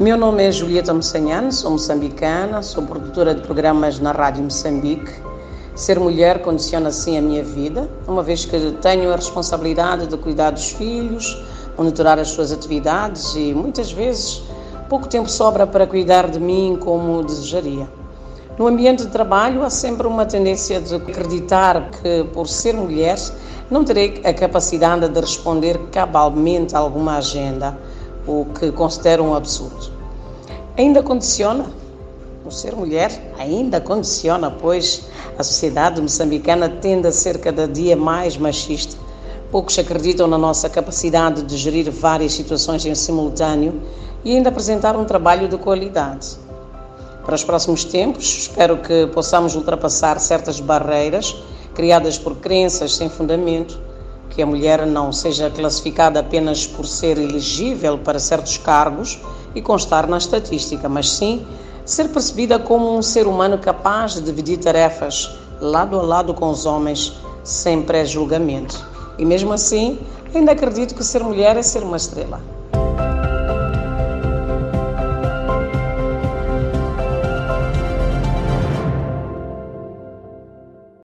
Meu nome é Julieta Moçanhano, sou moçambicana, sou produtora de programas na Rádio Moçambique. Ser mulher condiciona assim a minha vida, uma vez que tenho a responsabilidade de cuidar dos filhos, monitorar as suas atividades e muitas vezes pouco tempo sobra para cuidar de mim como desejaria. No ambiente de trabalho há sempre uma tendência de acreditar que, por ser mulher, não terei a capacidade de responder cabalmente a alguma agenda, o que considero um absurdo. Ainda condiciona? O ser mulher ainda condiciona, pois a sociedade moçambicana tende a ser cada dia mais machista. Poucos acreditam na nossa capacidade de gerir várias situações em simultâneo e ainda apresentar um trabalho de qualidade. Para os próximos tempos, espero que possamos ultrapassar certas barreiras criadas por crenças sem fundamento, que a mulher não seja classificada apenas por ser elegível para certos cargos e constar na estatística, mas sim ser percebida como um ser humano capaz de dividir tarefas lado a lado com os homens sem pré-julgamento. E mesmo assim, ainda acredito que ser mulher é ser uma estrela.